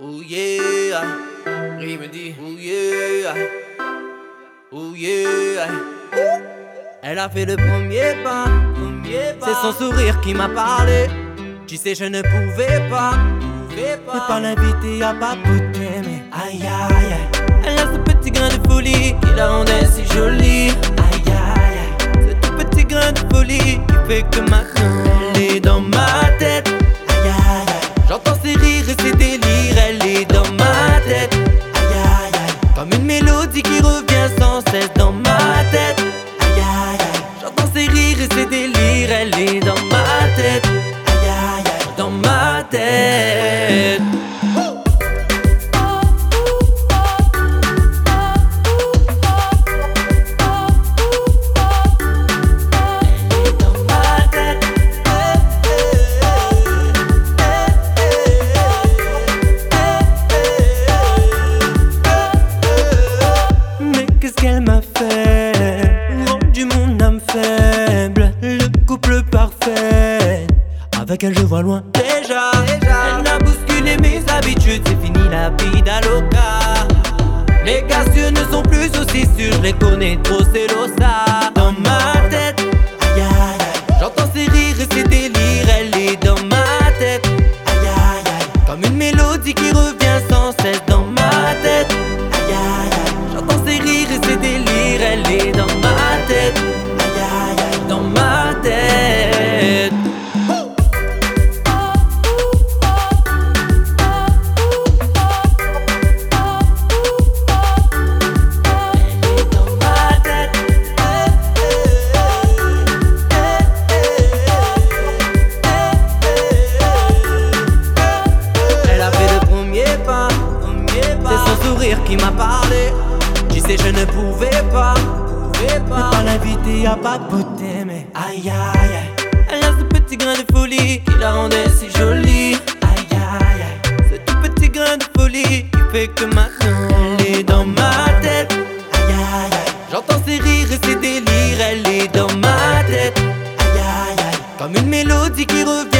Oh yeah, rime dit Oh yeah, oh yeah. Elle a fait le premier pas, c'est son sourire qui m'a parlé. Tu sais, je ne pouvais pas, pouvais pas, ne pas l'inviter à papoter, mais aïe aïe aïe. Elle a ce petit grain de folie qui la rendait si jolie. Aïe aïe aïe, ce tout petit grain de folie qui fait que maintenant elle est dans ma ma tête. Avec elle je vois loin. Déjà, Elle a bousculé mes habitudes C'est fini la vie d'Aloca. Les cassieux ne sont plus aussi sûrs Je les connais trop c'est l'ossa Dans ma tête Aïe aïe aïe. J'entends ses rires et ses délires Elle est dans ma tête. Aïe aïe aïe. Comme une mélodie qui revient sans cesse dans ma tête. Aïe aïe aïe. J'entends ses rires et ses délires Elle est dans qui m'a parlé. J'y sais, je ne pouvais pas. Pouvais pas. l'inviter à papoter, mais aïe aïe aïe. Elle a ce petit grain de folie qui la rendait si jolie. Aïe aïe aïe. Ce tout petit grain de folie qui fait que maintenant elle est dans ma tête. Aïe aïe aïe. J'entends ses rires et ses délires, elle est dans ma tête. Aïe aïe aïe. Comme une mélodie qui revient.